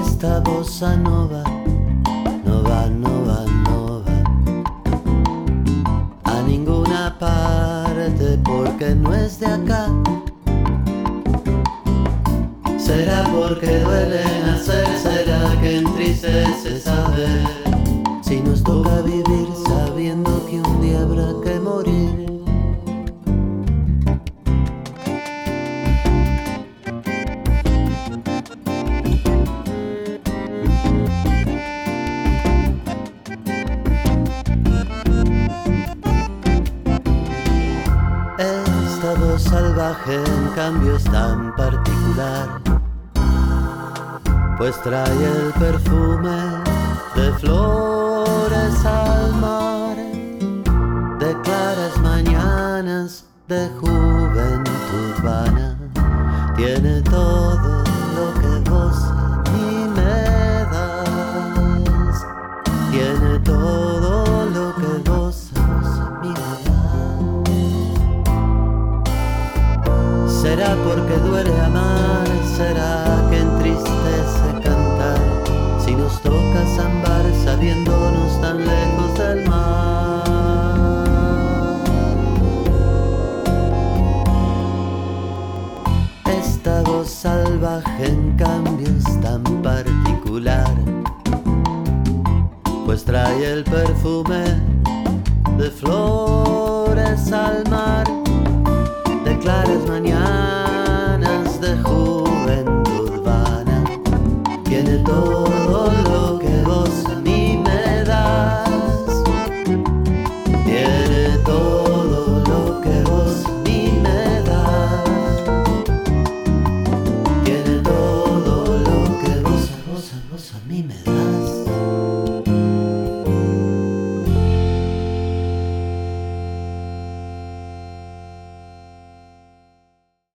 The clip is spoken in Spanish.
Esta bossa nova, nova, nova, nova, a ninguna parte porque no es de acá. Será porque duele nacer, será que entristece saber salvaje en cambio es tan particular, pues trae el perfume de flores al mar, de claras mañanas de juventud vana, tiene todo lo que vos a mí me das, tiene todo porque duele amar, será que entristece cantar, si nos toca zambar sabiéndonos tan lejos del mar. Esta voz salvaje en cambio es tan particular, pues trae el perfume de flores mañanas de